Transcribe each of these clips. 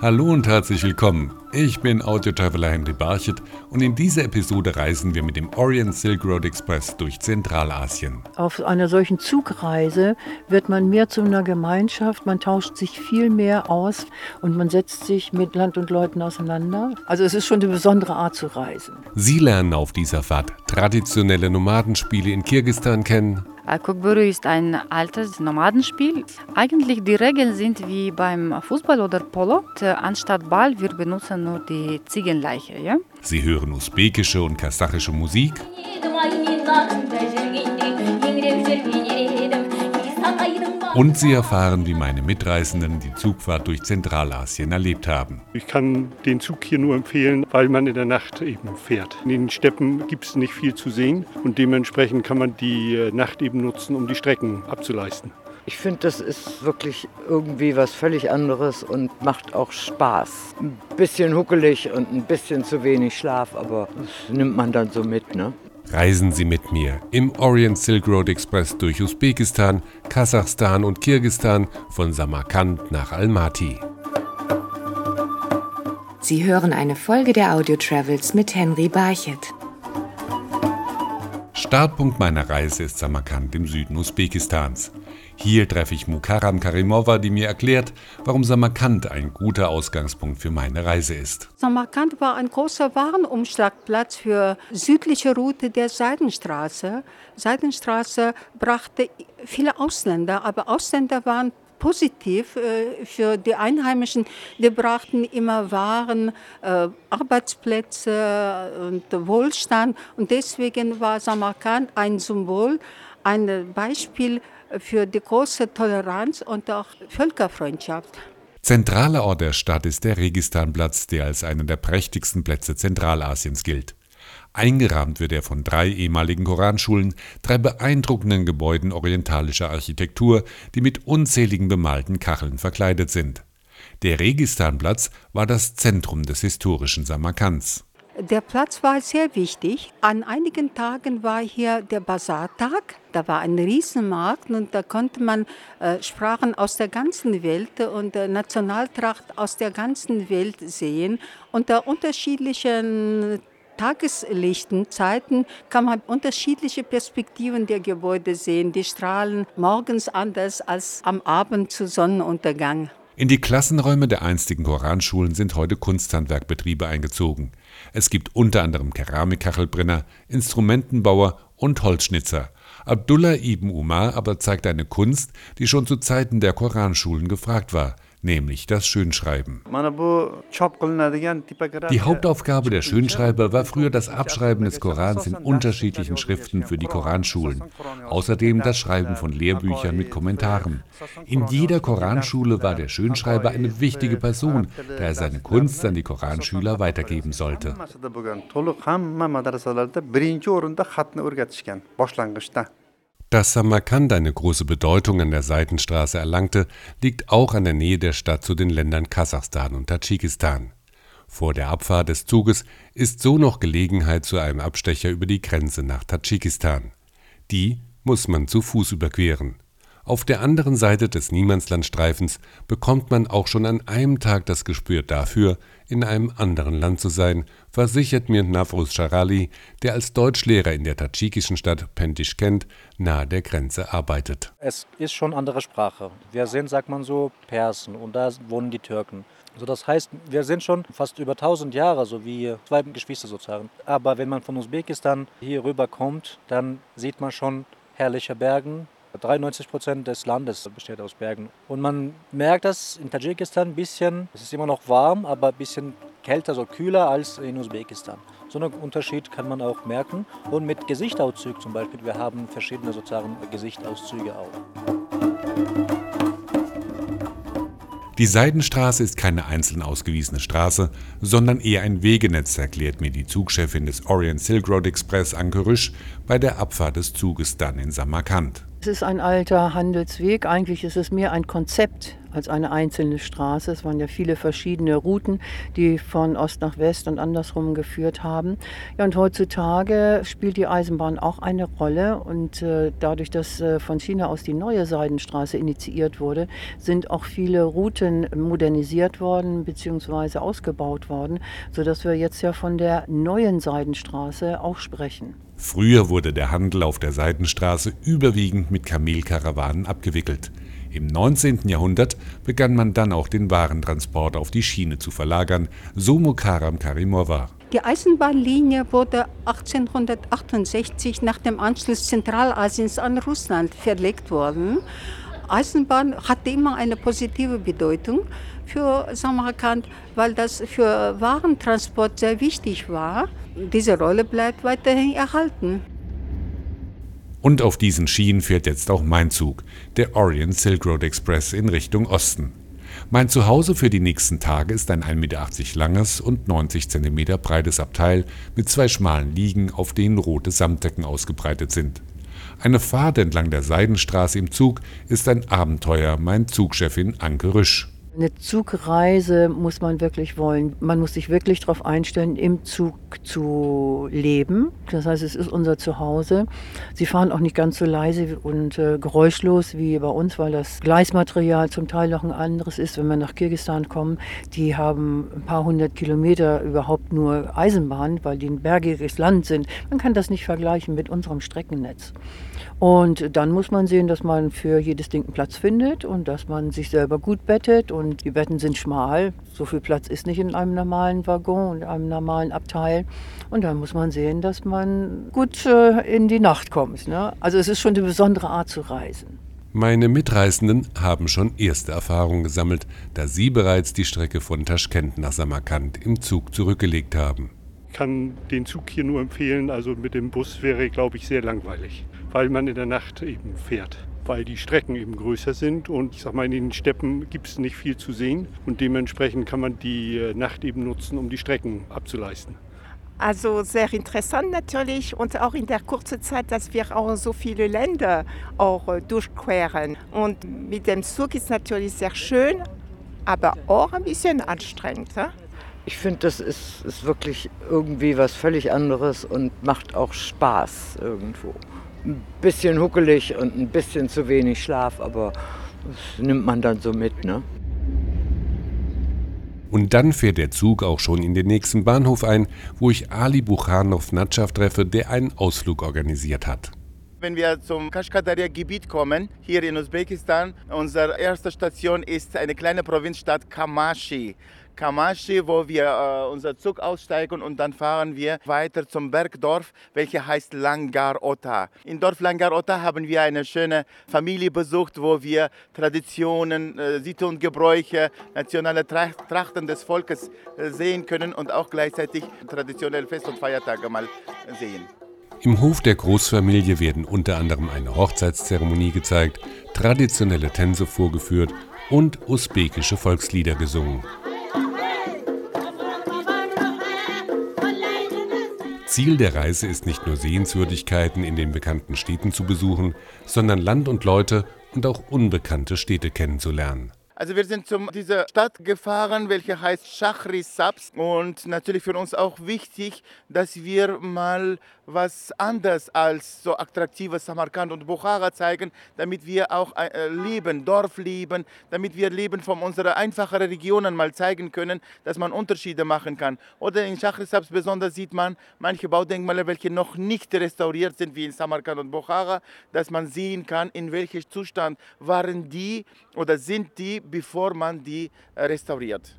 Hallo und herzlich willkommen. Ich bin Audio-Traveler Henry Barchet und in dieser Episode reisen wir mit dem Orient Silk Road Express durch Zentralasien. Auf einer solchen Zugreise wird man mehr zu einer Gemeinschaft, man tauscht sich viel mehr aus und man setzt sich mit Land und Leuten auseinander. Also es ist schon eine besondere Art zu reisen. Sie lernen auf dieser Fahrt traditionelle Nomadenspiele in Kirgistan kennen, Kukburu ist ein altes Nomadenspiel. Eigentlich die Regeln sind wie beim Fußball oder Polo. Anstatt Ball, wir benutzen nur die Ziegenleiche. Ja? Sie hören usbekische und kasachische Musik. Und Sie erfahren, wie meine Mitreisenden die Zugfahrt durch Zentralasien erlebt haben. Ich kann den Zug hier nur empfehlen, weil man in der Nacht eben fährt. In den Steppen gibt es nicht viel zu sehen und dementsprechend kann man die äh, Nacht eben nutzen, um die Strecken abzuleisten. Ich finde, das ist wirklich irgendwie was völlig anderes und macht auch Spaß. Ein bisschen huckelig und ein bisschen zu wenig Schlaf, aber das nimmt man dann so mit, ne? Reisen Sie mit mir im Orient Silk Road Express durch Usbekistan, Kasachstan und Kirgistan von Samarkand nach Almaty. Sie hören eine Folge der Audio Travels mit Henry Barchet. Startpunkt meiner Reise ist Samarkand im Süden Usbekistans. Hier treffe ich Mukaram Karimova, die mir erklärt, warum Samarkand ein guter Ausgangspunkt für meine Reise ist. Samarkand war ein großer Warenumschlagplatz für südliche Route der Seidenstraße. Seidenstraße brachte viele Ausländer, aber Ausländer waren positiv äh, für die Einheimischen. Die brachten immer Waren, äh, Arbeitsplätze und Wohlstand. Und deswegen war Samarkand ein Symbol, ein Beispiel für die große Toleranz und auch Völkerfreundschaft. Zentraler Ort der Stadt ist der Registanplatz, der als einer der prächtigsten Plätze Zentralasiens gilt. Eingerahmt wird er von drei ehemaligen Koranschulen, drei beeindruckenden Gebäuden orientalischer Architektur, die mit unzähligen bemalten Kacheln verkleidet sind. Der Registanplatz war das Zentrum des historischen Samarkands. Der Platz war sehr wichtig. An einigen Tagen war hier der Basartag. Da war ein Riesenmarkt und da konnte man äh, Sprachen aus der ganzen Welt und äh, Nationaltracht aus der ganzen Welt sehen. Unter unterschiedlichen Tageslichten, Zeiten kann man unterschiedliche Perspektiven der Gebäude sehen. Die strahlen morgens anders als am Abend zu Sonnenuntergang. In die Klassenräume der einstigen Koranschulen sind heute Kunsthandwerkbetriebe eingezogen. Es gibt unter anderem Keramikkachelbrenner, Instrumentenbauer und Holzschnitzer. Abdullah ibn Umar aber zeigt eine Kunst, die schon zu Zeiten der Koranschulen gefragt war – nämlich das Schönschreiben. Die Hauptaufgabe der Schönschreiber war früher das Abschreiben des Korans in unterschiedlichen Schriften für die Koranschulen, außerdem das Schreiben von Lehrbüchern mit Kommentaren. In jeder Koranschule war der Schönschreiber eine wichtige Person, da er seine Kunst an die Koranschüler weitergeben sollte. Dass Samarkand eine große Bedeutung an der Seitenstraße erlangte, liegt auch an der Nähe der Stadt zu den Ländern Kasachstan und Tadschikistan. Vor der Abfahrt des Zuges ist so noch Gelegenheit zu einem Abstecher über die Grenze nach Tadschikistan. Die muss man zu Fuß überqueren. Auf der anderen Seite des Niemandslandstreifens bekommt man auch schon an einem Tag das Gespür dafür, in einem anderen Land zu sein, versichert mir Navruz Sharali, der als Deutschlehrer in der tadschikischen Stadt Pentishkent nahe der Grenze arbeitet. Es ist schon andere Sprache. Wir sind, sagt man so, Persen und da wohnen die Türken. Also das heißt, wir sind schon fast über 1000 Jahre, so wie zwei Geschwister sozusagen. Aber wenn man von Usbekistan hier rüber kommt, dann sieht man schon herrliche Bergen, 93 Prozent des Landes besteht aus Bergen. Und man merkt das in Tadschikistan ein bisschen, es ist immer noch warm, aber ein bisschen kälter, so kühler als in Usbekistan. So einen Unterschied kann man auch merken. Und mit Gesichtauszügen zum Beispiel, wir haben verschiedene sozusagen Gesichtauszüge auch. Die Seidenstraße ist keine einzeln ausgewiesene Straße, sondern eher ein Wegenetz, erklärt mir die Zugchefin des Orient Silk Road Express Anke Rüsch bei der Abfahrt des Zuges dann in Samarkand. Es ist ein alter Handelsweg. Eigentlich ist es mehr ein Konzept als eine einzelne Straße. Es waren ja viele verschiedene Routen, die von Ost nach West und andersrum geführt haben. Ja, und heutzutage spielt die Eisenbahn auch eine Rolle. Und äh, dadurch, dass äh, von China aus die neue Seidenstraße initiiert wurde, sind auch viele Routen modernisiert worden bzw. ausgebaut worden, sodass wir jetzt ja von der neuen Seidenstraße auch sprechen. Früher wurde der Handel auf der Seidenstraße überwiegend mit Kamelkarawanen abgewickelt. Im 19. Jahrhundert begann man dann auch den Warentransport auf die Schiene zu verlagern, so Mukaram Karimova. Die Eisenbahnlinie wurde 1868 nach dem Anschluss Zentralasiens an Russland verlegt worden. Eisenbahn hatte immer eine positive Bedeutung für Samarkand, weil das für Warentransport sehr wichtig war. Diese Rolle bleibt weiterhin erhalten. Und auf diesen Schienen fährt jetzt auch mein Zug, der Orient Silk Road Express in Richtung Osten. Mein Zuhause für die nächsten Tage ist ein 1,80 Meter langes und 90 cm breites Abteil mit zwei schmalen Liegen, auf denen rote Samtdecken ausgebreitet sind. Eine Fahrt entlang der Seidenstraße im Zug ist ein Abenteuer, mein Zugchefin Anke Rüsch. Eine Zugreise muss man wirklich wollen. Man muss sich wirklich darauf einstellen, im Zug zu leben. Das heißt, es ist unser Zuhause. Sie fahren auch nicht ganz so leise und äh, geräuschlos wie bei uns, weil das Gleismaterial zum Teil noch ein anderes ist. Wenn wir nach Kirgisistan kommen, die haben ein paar hundert Kilometer überhaupt nur Eisenbahn, weil die ein bergiges Land sind. Man kann das nicht vergleichen mit unserem Streckennetz. Und dann muss man sehen, dass man für jedes Ding einen Platz findet und dass man sich selber gut bettet. Und die Betten sind schmal. So viel Platz ist nicht in einem normalen Waggon und einem normalen Abteil. Und dann muss man sehen, dass man gut äh, in die Nacht kommt. Ne? Also es ist schon eine besondere Art zu reisen. Meine Mitreisenden haben schon erste Erfahrungen gesammelt, da sie bereits die Strecke von Taschkent nach Samarkand im Zug zurückgelegt haben. Ich kann den Zug hier nur empfehlen. Also mit dem Bus wäre, glaube ich, sehr langweilig weil man in der Nacht eben fährt weil die Strecken eben größer sind und ich sag mal, in den Steppen gibt es nicht viel zu sehen und dementsprechend kann man die äh, Nacht eben nutzen, um die Strecken abzuleisten. Also sehr interessant natürlich und auch in der kurzen Zeit, dass wir auch so viele Länder auch äh, durchqueren. Und mit dem Zug ist natürlich sehr schön, aber auch ein bisschen anstrengend. Ja? Ich finde, das ist, ist wirklich irgendwie was völlig anderes und macht auch Spaß irgendwo ein bisschen huckelig und ein bisschen zu wenig Schlaf, aber das nimmt man dann so mit. Ne? Und dann fährt der Zug auch schon in den nächsten Bahnhof ein, wo ich Ali Buchanov Natschav treffe, der einen Ausflug organisiert hat. Wenn wir zum Kashkadaria-Gebiet kommen, hier in Usbekistan, unsere erste Station ist eine kleine Provinzstadt Kamashi. Kamashi, wo wir äh, unser Zug aussteigen und dann fahren wir weiter zum Bergdorf, welches heißt Langar-Ota. In Dorf Langar-Ota haben wir eine schöne Familie besucht, wo wir Traditionen, äh, Sitte und Gebräuche, nationale Trachten des Volkes äh, sehen können und auch gleichzeitig traditionelle Fest- und Feiertage mal sehen. Im Hof der Großfamilie werden unter anderem eine Hochzeitszeremonie gezeigt, traditionelle Tänze vorgeführt und usbekische Volkslieder gesungen. Ziel der Reise ist nicht nur Sehenswürdigkeiten in den bekannten Städten zu besuchen, sondern Land und Leute und auch unbekannte Städte kennenzulernen. Also wir sind zu dieser Stadt gefahren, welche heißt Shahri Sabs und natürlich für uns auch wichtig, dass wir mal was anderes als so attraktives Samarkand und Bukhara zeigen, damit wir auch äh, leben, Dorf leben, damit wir Leben von unseren einfacheren Regionen mal zeigen können, dass man Unterschiede machen kann. Oder in Shahri Sabs besonders sieht man manche Baudenkmale, welche noch nicht restauriert sind, wie in Samarkand und Bukhara, dass man sehen kann, in welchem Zustand waren die oder sind die, bevor man die äh, restauriert.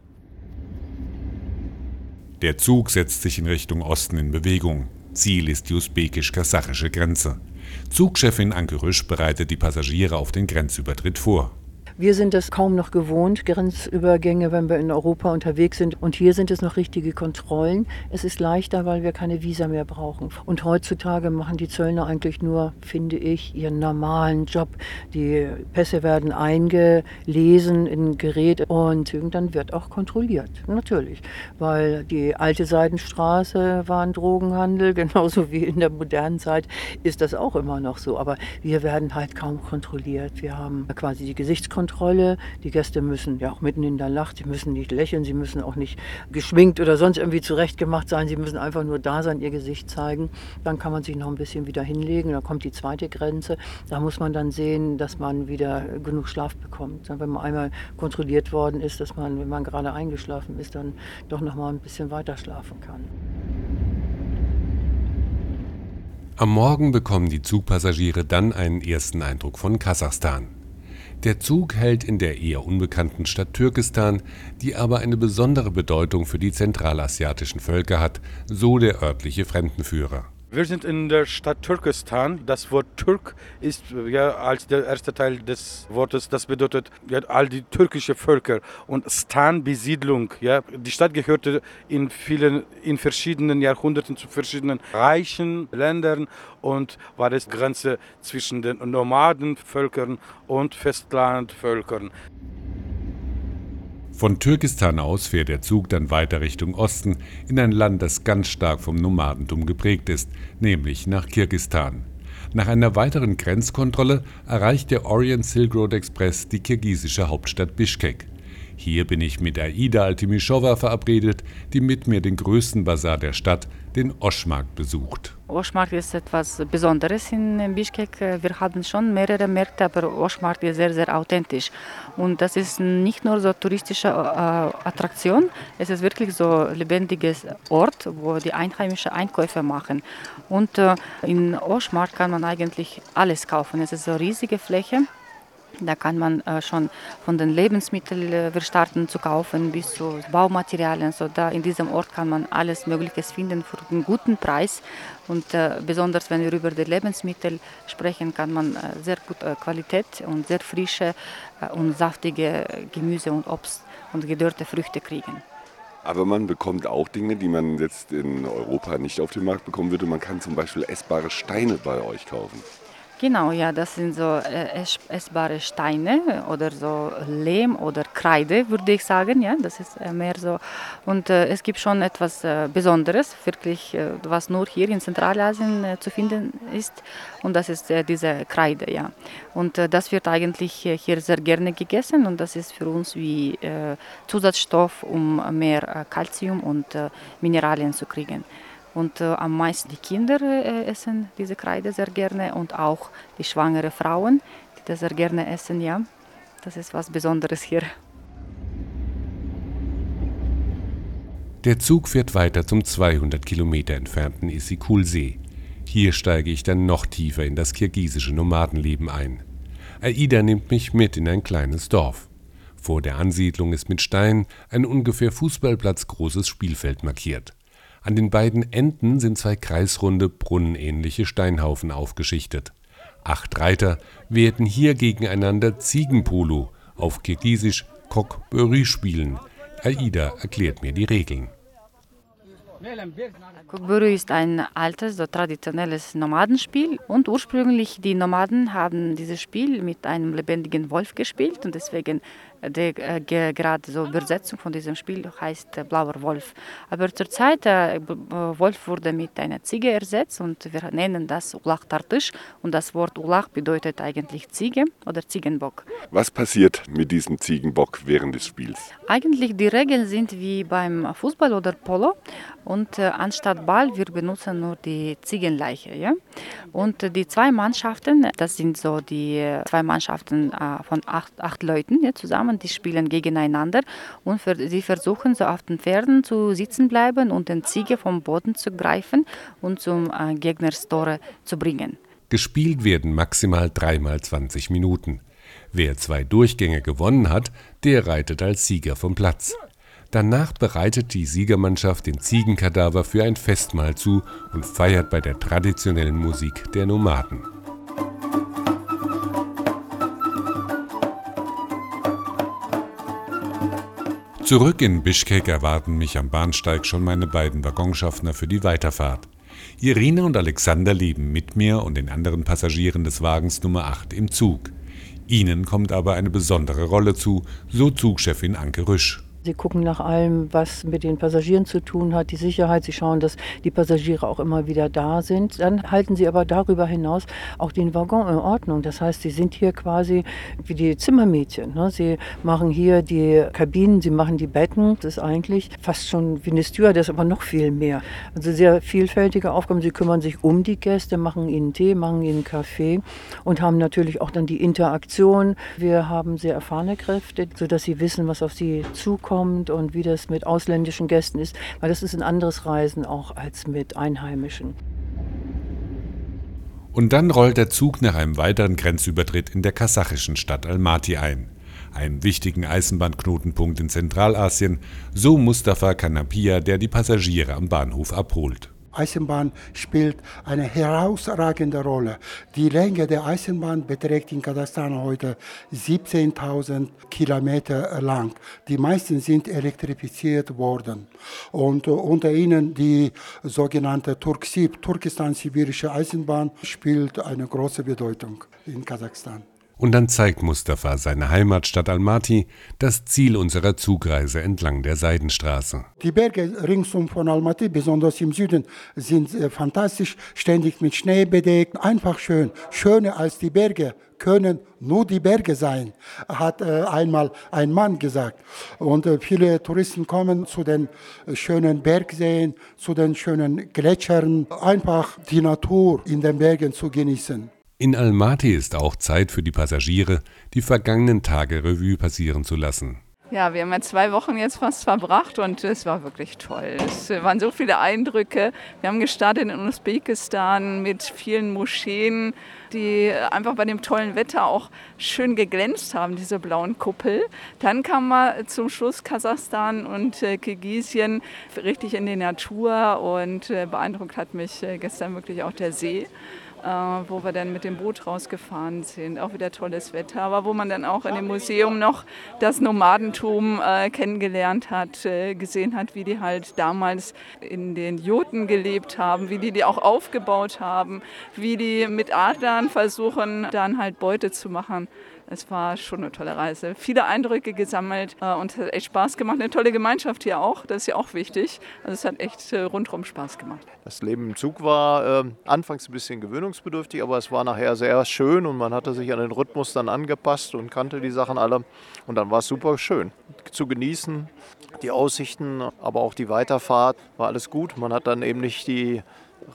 Der Zug setzt sich in Richtung Osten in Bewegung. Ziel ist die usbekisch-kasachische Grenze. Zugchefin Anke Rüsch bereitet die Passagiere auf den Grenzübertritt vor. Wir sind es kaum noch gewohnt, Grenzübergänge, wenn wir in Europa unterwegs sind. Und hier sind es noch richtige Kontrollen. Es ist leichter, weil wir keine Visa mehr brauchen. Und heutzutage machen die Zöllner eigentlich nur, finde ich, ihren normalen Job. Die Pässe werden eingelesen in ein Gerät und dann wird auch kontrolliert. Natürlich. Weil die alte Seidenstraße war ein Drogenhandel, genauso wie in der modernen Zeit ist das auch immer noch so. Aber wir werden halt kaum kontrolliert. Wir haben quasi die Gesichtskontrolle Kontrolle. Die Gäste müssen ja auch mitten in der Nacht, sie müssen nicht lächeln, sie müssen auch nicht geschminkt oder sonst irgendwie zurechtgemacht sein. Sie müssen einfach nur da sein, ihr Gesicht zeigen. Dann kann man sich noch ein bisschen wieder hinlegen. Dann kommt die zweite Grenze. Da muss man dann sehen, dass man wieder genug Schlaf bekommt. Wenn man einmal kontrolliert worden ist, dass man, wenn man gerade eingeschlafen ist, dann doch noch mal ein bisschen weiter schlafen kann. Am Morgen bekommen die Zugpassagiere dann einen ersten Eindruck von Kasachstan. Der Zug hält in der eher unbekannten Stadt Türkistan, die aber eine besondere Bedeutung für die zentralasiatischen Völker hat, so der örtliche Fremdenführer. Wir sind in der Stadt Türkistan. Das Wort Türk ist ja als der erste Teil des Wortes. Das bedeutet ja, all die türkische Völker und Stan Besiedlung. Ja, die Stadt gehörte in vielen, in verschiedenen Jahrhunderten zu verschiedenen reichen Ländern und war es Grenze zwischen den Nomadenvölkern und Festlandvölkern. Von Türkistan aus fährt der Zug dann weiter Richtung Osten in ein Land, das ganz stark vom Nomadentum geprägt ist, nämlich nach Kirgistan. Nach einer weiteren Grenzkontrolle erreicht der Orient Silk Road Express die kirgisische Hauptstadt Bischkek. Hier bin ich mit Aida Altimischowa verabredet, die mit mir den größten Bazar der Stadt, den Oschmarkt, besucht. Oschmarkt ist etwas Besonderes in Bischkek. Wir haben schon mehrere Märkte, aber Oschmarkt ist sehr, sehr authentisch. Und das ist nicht nur so touristische äh, Attraktion, es ist wirklich so ein lebendiges Ort, wo die Einheimischen Einkäufe machen. Und äh, in Oschmarkt kann man eigentlich alles kaufen. Es ist so eine riesige Fläche da kann man äh, schon von den Lebensmitteln äh, starten zu kaufen bis zu Baumaterialien. So da in diesem Ort kann man alles Mögliche finden für einen guten Preis. Und äh, besonders wenn wir über die Lebensmittel sprechen, kann man äh, sehr gute äh, Qualität und sehr frische und saftige Gemüse und Obst und gedörrte Früchte kriegen. Aber man bekommt auch Dinge, die man jetzt in Europa nicht auf dem Markt bekommen würde. Man kann zum Beispiel essbare Steine bei euch kaufen. Genau, ja, das sind so äh, essbare Steine oder so Lehm oder Kreide, würde ich sagen. Ja, das ist äh, mehr so. Und äh, es gibt schon etwas äh, Besonderes, wirklich, äh, was nur hier in Zentralasien äh, zu finden ist. Und das ist diese Kreide, ja. Und das wird eigentlich hier sehr gerne gegessen und das ist für uns wie Zusatzstoff, um mehr Kalzium und Mineralien zu kriegen. Und äh, am meisten die Kinder äh, essen diese Kreide sehr gerne und auch die schwangere Frauen, die das sehr gerne essen, ja. Das ist was Besonderes hier. Der Zug fährt weiter zum 200 Kilometer entfernten Issyk-Kul-See. Hier steige ich dann noch tiefer in das kirgisische Nomadenleben ein. Aida nimmt mich mit in ein kleines Dorf. Vor der Ansiedlung ist mit Steinen ein ungefähr Fußballplatz großes Spielfeld markiert. An den beiden Enden sind zwei kreisrunde, brunnenähnliche Steinhaufen aufgeschichtet. Acht Reiter werden hier gegeneinander Ziegenpolo, auf Kirgisisch Kok Böri spielen. Aida erklärt mir die Regeln. Kukburu ist ein altes, so traditionelles Nomadenspiel und ursprünglich die Nomaden haben dieses Spiel mit einem lebendigen Wolf gespielt und deswegen die, äh, gerade so Übersetzung von diesem Spiel heißt äh, Blauer Wolf. Aber zurzeit äh, Wolf wurde mit einer Ziege ersetzt und wir nennen das Ulach Tartisch und das Wort Ulach bedeutet eigentlich Ziege oder Ziegenbock. Was passiert mit diesem Ziegenbock während des Spiels? Eigentlich die Regeln sind wie beim Fußball oder Polo und äh, anstatt Ball wir benutzen nur die Ziegenleiche. Ja? Und äh, die zwei Mannschaften, das sind so die äh, zwei Mannschaften von acht, acht Leuten ja, zusammen zusammen, die spielen gegeneinander und sie versuchen so auf den Pferden zu sitzen bleiben und den Ziege vom Boden zu greifen und zum äh, Gegnerstore zu bringen. Gespielt werden maximal dreimal 20 Minuten. Wer zwei Durchgänge gewonnen hat, der reitet als Sieger vom Platz. Danach bereitet die Siegermannschaft den Ziegenkadaver für ein Festmahl zu und feiert bei der traditionellen Musik der Nomaden. Zurück in Bischkek erwarten mich am Bahnsteig schon meine beiden Waggonschaffner für die Weiterfahrt. Irina und Alexander leben mit mir und den anderen Passagieren des Wagens Nummer 8 im Zug. Ihnen kommt aber eine besondere Rolle zu, so Zugchefin Anke Rüsch. Sie gucken nach allem, was mit den Passagieren zu tun hat, die Sicherheit. Sie schauen, dass die Passagiere auch immer wieder da sind. Dann halten sie aber darüber hinaus auch den Waggon in Ordnung. Das heißt, sie sind hier quasi wie die Zimmermädchen. Ne? Sie machen hier die Kabinen, sie machen die Betten. Das ist eigentlich fast schon wie eine Stewardess, aber noch viel mehr. Also sehr vielfältige Aufgaben. Sie kümmern sich um die Gäste, machen ihnen Tee, machen ihnen Kaffee und haben natürlich auch dann die Interaktion. Wir haben sehr erfahrene Kräfte, sodass sie wissen, was auf sie zukommt kommt und wie das mit ausländischen Gästen ist, weil das ist ein anderes Reisen auch als mit Einheimischen. Und dann rollt der Zug nach einem weiteren Grenzübertritt in der kasachischen Stadt Almaty ein, einem wichtigen Eisenbahnknotenpunkt in Zentralasien, so Mustafa Kanapia, der die Passagiere am Bahnhof abholt. Eisenbahn spielt eine herausragende Rolle. Die Länge der Eisenbahn beträgt in Kasachstan heute 17.000 Kilometer lang. Die meisten sind elektrifiziert worden. Und unter ihnen die sogenannte Turksib, Turkestan-Sibirische Eisenbahn, spielt eine große Bedeutung in Kasachstan. Und dann zeigt Mustafa seine Heimatstadt Almaty das Ziel unserer Zugreise entlang der Seidenstraße. Die Berge ringsum von Almaty, besonders im Süden, sind äh, fantastisch, ständig mit Schnee bedeckt, einfach schön. Schöner als die Berge können nur die Berge sein, hat äh, einmal ein Mann gesagt. Und äh, viele Touristen kommen zu den schönen Bergseen, zu den schönen Gletschern, einfach die Natur in den Bergen zu genießen. In Almaty ist auch Zeit für die Passagiere, die vergangenen Tage Revue passieren zu lassen. Ja, wir haben ja zwei Wochen jetzt fast verbracht und es war wirklich toll. Es waren so viele Eindrücke. Wir haben gestartet in Usbekistan mit vielen Moscheen, die einfach bei dem tollen Wetter auch schön geglänzt haben, diese blauen Kuppel. Dann kam man zum Schluss Kasachstan und äh, Kirgisien richtig in die Natur und äh, beeindruckt hat mich äh, gestern wirklich auch der See. Äh, wo wir dann mit dem Boot rausgefahren sind. Auch wieder tolles Wetter, aber wo man dann auch in dem Museum noch das Nomadentum äh, kennengelernt hat, äh, gesehen hat, wie die halt damals in den Joten gelebt haben, wie die die auch aufgebaut haben, wie die mit Adlern versuchen, dann halt Beute zu machen. Es war schon eine tolle Reise. Viele Eindrücke gesammelt äh, und es hat echt Spaß gemacht. Eine tolle Gemeinschaft hier auch, das ist ja auch wichtig. Also es hat echt äh, rundherum Spaß gemacht. Das Leben im Zug war äh, anfangs ein bisschen gewöhnungsbedürftig, aber es war nachher sehr schön und man hatte sich an den Rhythmus dann angepasst und kannte die Sachen alle. Und dann war es super schön zu genießen. Die Aussichten, aber auch die Weiterfahrt war alles gut. Man hat dann eben nicht die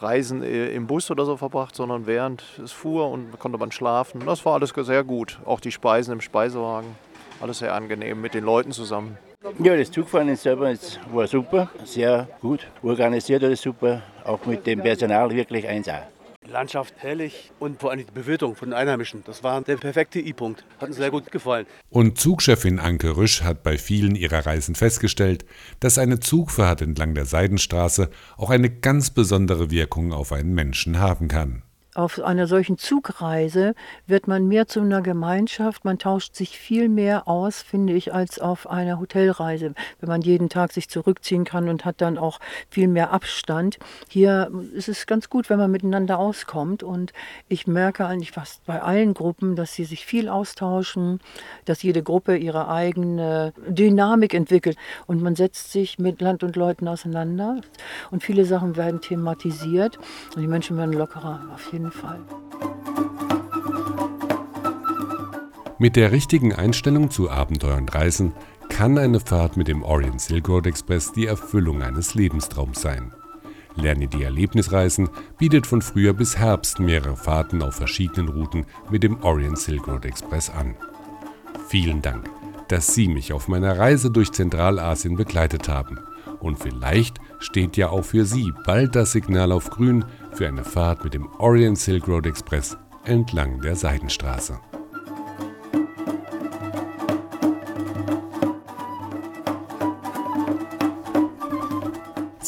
Reisen äh, im Bus oder so verbracht, sondern während es fuhr und konnte man schlafen. Das war alles sehr gut. Auch die Speisen im Speisewagen, alles sehr angenehm mit den Leuten zusammen. Ja, das Zugfahren selber ist, war super, sehr gut organisiert, alles super, auch mit dem Personal wirklich 1A. Landschaft herrlich und vor allem die Bewirtung von den Einheimischen. Das war der perfekte I-Punkt. Hat uns sehr gut gefallen. Und Zugchefin Anke Rüsch hat bei vielen ihrer Reisen festgestellt, dass eine Zugfahrt entlang der Seidenstraße auch eine ganz besondere Wirkung auf einen Menschen haben kann auf einer solchen Zugreise wird man mehr zu einer Gemeinschaft, man tauscht sich viel mehr aus, finde ich, als auf einer Hotelreise, wenn man jeden Tag sich zurückziehen kann und hat dann auch viel mehr Abstand. Hier ist es ganz gut, wenn man miteinander auskommt. Und ich merke eigentlich fast bei allen Gruppen, dass sie sich viel austauschen, dass jede Gruppe ihre eigene Dynamik entwickelt. Und man setzt sich mit Land und Leuten auseinander. Und viele Sachen werden thematisiert. Und die Menschen werden lockerer auf jeden jeden Fall. Mit der richtigen Einstellung zu Abenteuer und Reisen kann eine Fahrt mit dem Orient Silk Road Express die Erfüllung eines Lebenstraums sein. Lerne die Erlebnisreisen bietet von Frühjahr bis Herbst mehrere Fahrten auf verschiedenen Routen mit dem Orient Silk Road Express an. Vielen Dank, dass Sie mich auf meiner Reise durch Zentralasien begleitet haben. Und vielleicht steht ja auch für Sie bald das Signal auf Grün für eine Fahrt mit dem Orient Silk Road Express entlang der Seidenstraße.